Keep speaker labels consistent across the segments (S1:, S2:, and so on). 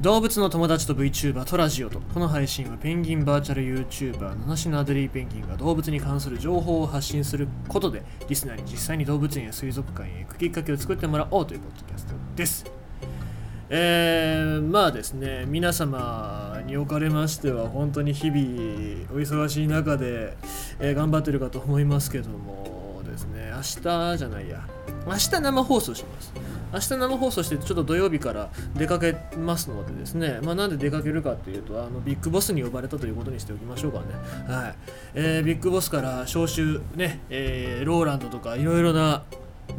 S1: 動物の友達と VTuber とラジオとこの配信はペンギンバーチャル YouTuber 七種のアデリーペンギンが動物に関する情報を発信することでリスナーに実際に動物園や水族館へ行くきっかけを作ってもらおうというポッドキャストです。えー、まあですね皆様におかれましては本当に日々お忙しい中で、えー頑張ってるかと思いますけどもですね明日じゃないや明日生放送します。明日生放送してちょっと土曜日から出かけますのでですね、まあ、なんで出かけるかっていうとあのビッグボスに呼ばれたということにしておきましょうかね、はい。えービッグボスから招集ね、えーローランドとかいろいろな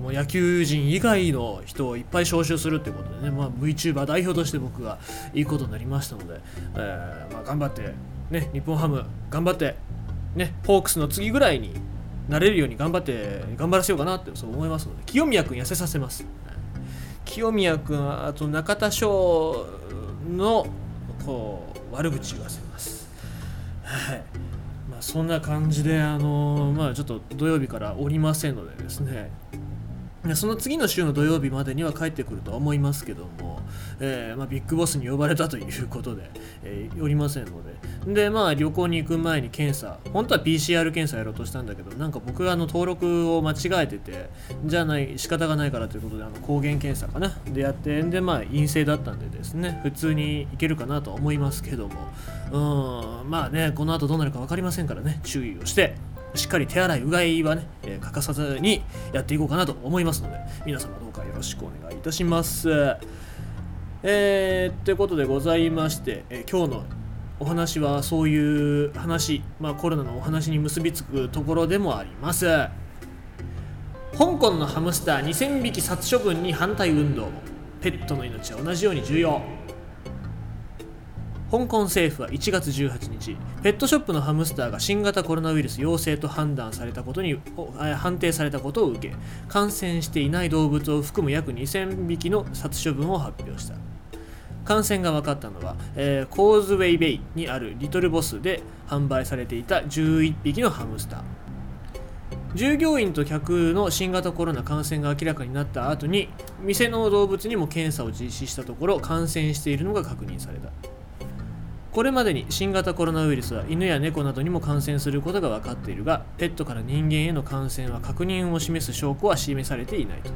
S1: もう野球人以外の人をいっぱい招集するってことでね、まあ、VTuber 代表として僕がいいことになりましたので、えーまあ、頑張って、ね、日本ハム頑張って、ね、ホークスの次ぐらいになれるように頑張って頑張らせようかなってそう思いますので清宮君痩せさせます。清宮君あと中田翔のこう悪口言わせます。はい。まあそんな感じであのまあちょっと土曜日からおりませんのでですね。その次の週の土曜日までには帰ってくるとは思いますけども、えーまあ、ビッグボスに呼ばれたということで、えーおりませんので。でまあ旅行に行く前に検査本当は PCR 検査やろうとしたんだけどなんか僕があの登録を間違えててじゃない仕方がないからということであの抗原検査かなでやってでまあ陰性だったんでですね普通に行けるかなとは思いますけども。うんまあねこの後どうなるか分かりませんからね注意をして。しっかり手洗いうがいはね、えー欠かさずにやっていこうかなと思いますので皆様どうかよろしくお願いいたします。えー、ということでございまして、えー今日のお話はそういう話、まあ、コロナのお話に結びつくところでもあります。香港のハムスター2000匹殺処分に反対運動ペットの命は同じように重要香港政府は1月18日ペットショップのハムスターが新型コロナウイルス陽性と判断されたことに判定されたことを受け感染していない動物を含む約2000匹の殺処分を発表した。感染が分かったのは、えーコーズウェイベイにあるリトルボスで販売されていた11匹のハムスター。従業員と客の新型コロナ感染が明らかになった後に店の動物にも検査を実施したところ感染しているのが確認された。これまでに新型コロナウイルスは犬や猫などにも感染することが分かっているがペットから人間への感染は確認を示す証拠は示されていないと。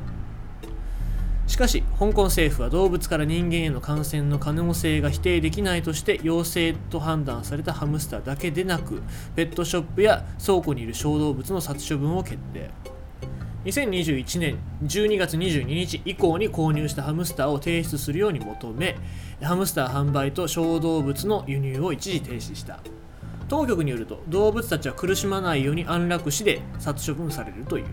S1: しかし香港政府は動物から人間への感染の可能性が否定できないとして陽性と判断されたハムスターだけでなくペットショップや倉庫にいる小動物の殺処分を決定。2021年12月22日以降に購入したハムスターを提出するように求めハムスター販売と小動物の輸入を一時停止した。当局によると動物たちは苦しまないように安楽死で殺処分されるという。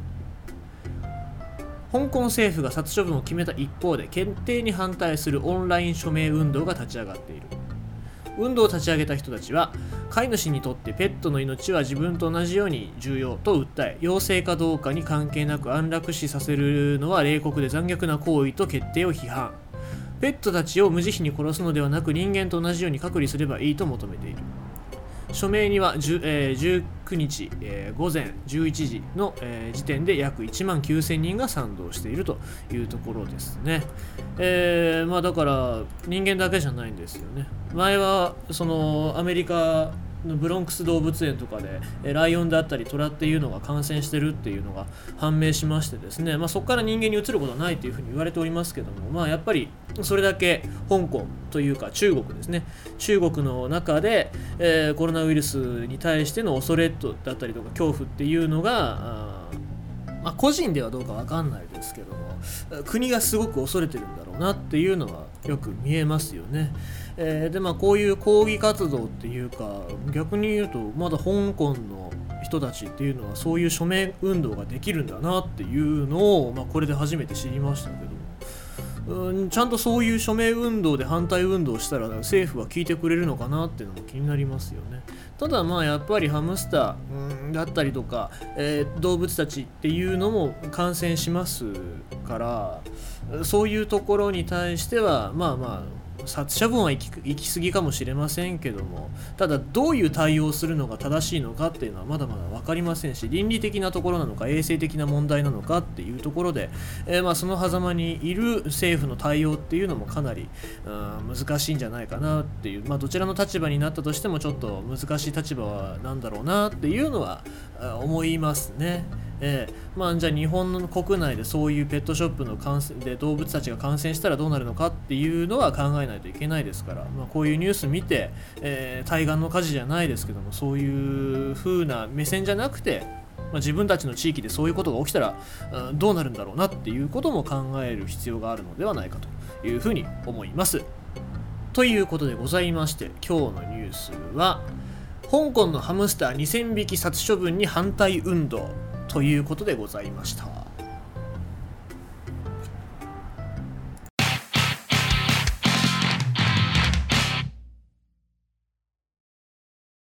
S1: 香港政府が殺処分を決めた一方で決定に反対するオンライン署名運動が立ち上がっている。運動を立ち上げた人たちは飼い主にとってペットの命は自分と同じように重要と訴え陽性かどうかに関係なく安楽死させるのは冷酷で残虐な行為と決定を批判。ペットたちを無慈悲に殺すのではなく人間と同じように隔離すればいいと求めている。署名には10、えー19日、えー午前11時の、えー時点で約1万9000人が賛同しているというところですね。えーまあ、だから人間だけじゃないんですよね。前はそのアメリカのブロンクス動物園とかでライオンであったりトラっていうのが感染してるっていうのが判明しましてですね、まあ、そこから人間に移ることはないというふうに言われておりますけども、まあ、やっぱりそれだけ香港というか中国ですね中国の中で、えーコロナウイルスに対しての恐れだったりとか恐怖っていうのがあまあ、個人ではどうかわかんないですけども国がすごく恐れてるんだろうなっていうのはよく見えますよね。えーでまあこういう抗議活動っていうか逆に言うとまだ香港の人たちっていうのはそういう署名運動ができるんだなっていうのを、まあ、これで初めて知りましたけどうんちゃんとそういう署名運動で反対運動したら政府は聞いてくれるのかなっていうのも気になりますよね。ただまあやっぱりハムスターだったりとか、えー動物たちっていうのも感染しますからそういうところに対してはまあまあ殺処分は行き行き過ぎかもしれませんけどもただどういう対応をするのが正しいのかっていうのはまだまだ分かりませんし倫理的なところなのか衛生的な問題なのかっていうところで、えー、まあその狭間にいる政府の対応っていうのもかなり、うん、難しいんじゃないかなっていう、まあ、どちらの立場になったとしてもちょっと難しい立場は何だろうなっていうのは思いますね。えー、まあ、じゃあ日本の国内でそういうペットショップの感染で動物たちが感染したらどうなるのかっていうのは考えないといけないですから、まあ、こういうニュース見て、えー、対岸の火事じゃないですけどもそういう風な目線じゃなくてまあ、自分たちの地域でそういうことが起きたら、うん、どうなるんだろうなっていうことも考える必要があるのではないかというふうに思います。ということでございまして今日のニュースは香港のハムスター2000匹殺処分に反対運動ということでございました。